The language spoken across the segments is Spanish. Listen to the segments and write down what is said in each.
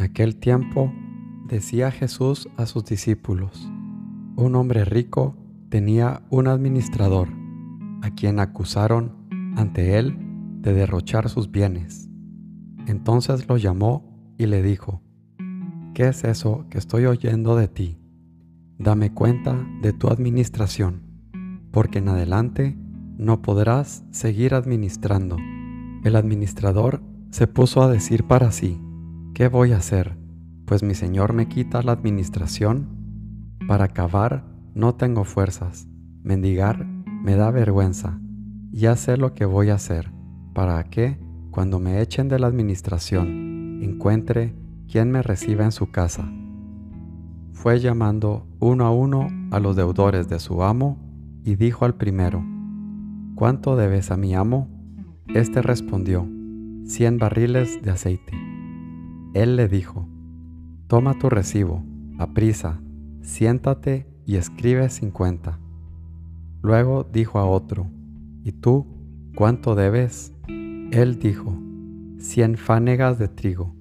En aquel tiempo decía Jesús a sus discípulos, un hombre rico tenía un administrador, a quien acusaron ante él de derrochar sus bienes. Entonces lo llamó y le dijo, ¿qué es eso que estoy oyendo de ti? Dame cuenta de tu administración, porque en adelante no podrás seguir administrando. El administrador se puso a decir para sí, ¿qué voy a hacer? Pues mi Señor me quita la administración. Para cavar no tengo fuerzas, mendigar me da vergüenza. Ya sé lo que voy a hacer, para que, cuando me echen de la administración, encuentre quien me reciba en su casa. Fue llamando uno a uno a los deudores de su amo y dijo al primero, ¿Cuánto debes a mi amo? Este respondió, cien barriles de aceite. Él le dijo, Toma tu recibo, aprisa, siéntate y escribe cincuenta. Luego dijo a otro, ¿Y tú cuánto debes? Él dijo, cien fanegas de trigo.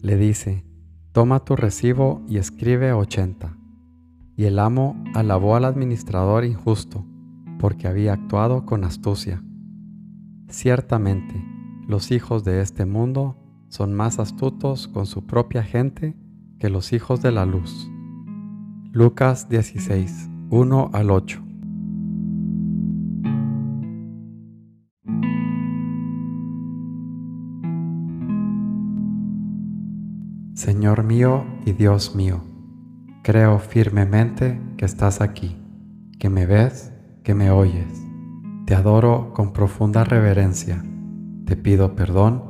Le dice, Toma tu recibo y escribe ochenta. Y el amo alabó al administrador injusto porque había actuado con astucia. Ciertamente, los hijos de este mundo son más astutos con su propia gente que los hijos de la luz. Lucas 16, 1 al 8. Señor mío y Dios mío, creo firmemente que estás aquí, que me ves que me oyes. Te adoro con profunda reverencia. Te pido perdón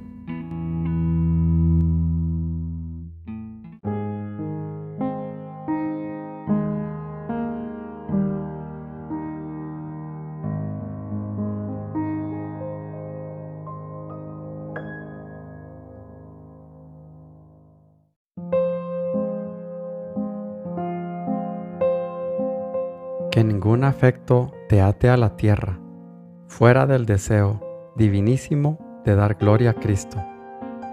Que ningún afecto te ate a la tierra, fuera del deseo divinísimo de dar gloria a Cristo,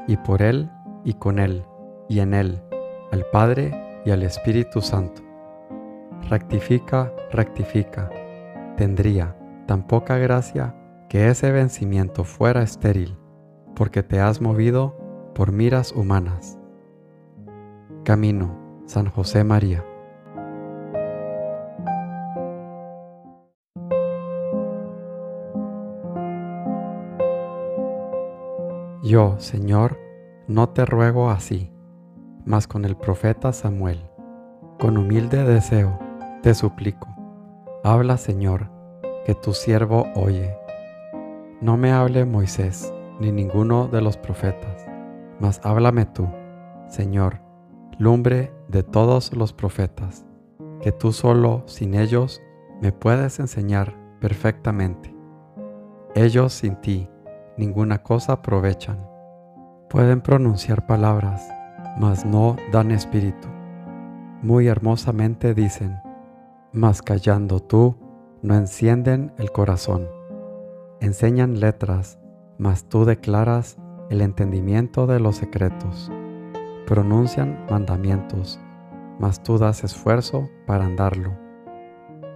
y por Él y con Él y en Él, al Padre y al Espíritu Santo. Rectifica, rectifica. Tendría tan poca gracia que ese vencimiento fuera estéril, porque te has movido por miras humanas. Camino, San José María. Yo, Señor, no te ruego así, mas con el profeta Samuel, con humilde deseo, te suplico, habla, Señor, que tu siervo oye. No me hable Moisés, ni ninguno de los profetas, mas háblame tú, Señor, lumbre de todos los profetas, que tú solo, sin ellos, me puedes enseñar perfectamente. Ellos sin ti, ninguna cosa aprovechan. Pueden pronunciar palabras, mas no dan espíritu. Muy hermosamente dicen, mas callando tú, no encienden el corazón. Enseñan letras, mas tú declaras el entendimiento de los secretos. Pronuncian mandamientos, mas tú das esfuerzo para andarlo.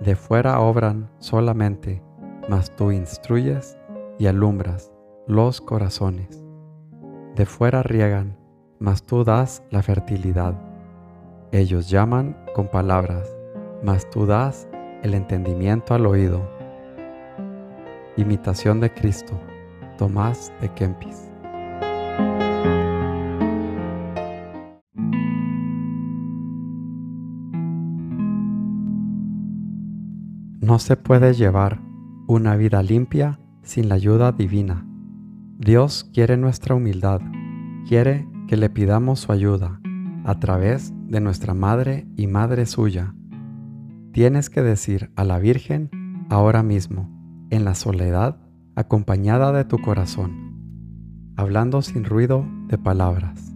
De fuera obran solamente, mas tú instruyes y alumbras los corazones. De fuera riegan, mas tú das la fertilidad. Ellos llaman con palabras, mas tú das el entendimiento al oído. Imitación de Cristo, Tomás de Kempis. No se puede llevar una vida limpia sin la ayuda divina. Dios quiere nuestra humildad, quiere que le pidamos su ayuda a través de nuestra Madre y Madre suya. Tienes que decir a la Virgen ahora mismo, en la soledad, acompañada de tu corazón, hablando sin ruido de palabras.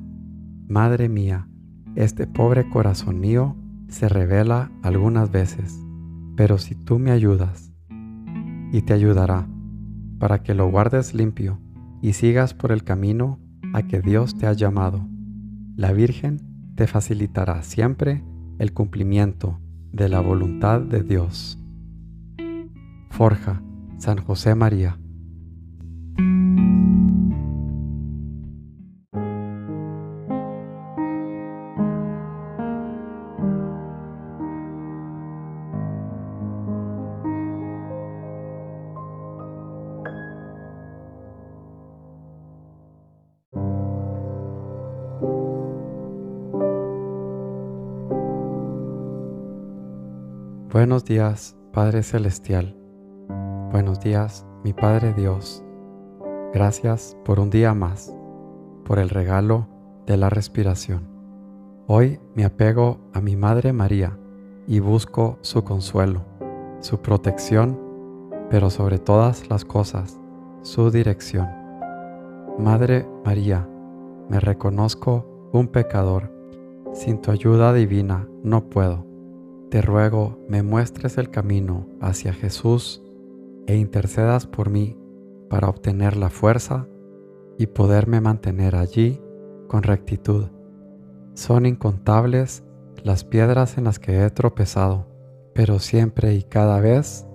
Madre mía, este pobre corazón mío se revela algunas veces, pero si tú me ayudas, y te ayudará, para que lo guardes limpio y sigas por el camino a que Dios te ha llamado. La Virgen te facilitará siempre el cumplimiento de la voluntad de Dios. Forja, San José María. Buenos días, Padre Celestial. Buenos días, mi Padre Dios. Gracias por un día más, por el regalo de la respiración. Hoy me apego a mi Madre María y busco su consuelo, su protección, pero sobre todas las cosas, su dirección. Madre María, me reconozco un pecador. Sin tu ayuda divina no puedo te ruego me muestres el camino hacia Jesús e intercedas por mí para obtener la fuerza y poderme mantener allí con rectitud. Son incontables las piedras en las que he tropezado, pero siempre y cada vez,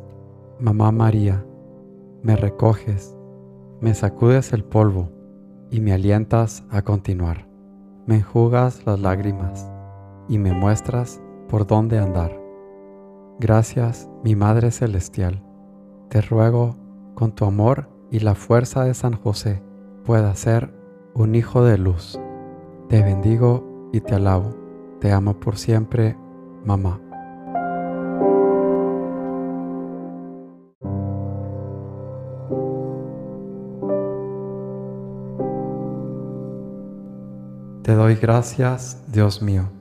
Mamá María, me recoges, me sacudes el polvo y me alientas a continuar. Me enjugas las lágrimas y me muestras por dónde andar. Gracias, mi Madre Celestial. Te ruego, con tu amor y la fuerza de San José, pueda ser un hijo de luz. Te bendigo y te alabo. Te amo por siempre, mamá. Te doy gracias, Dios mío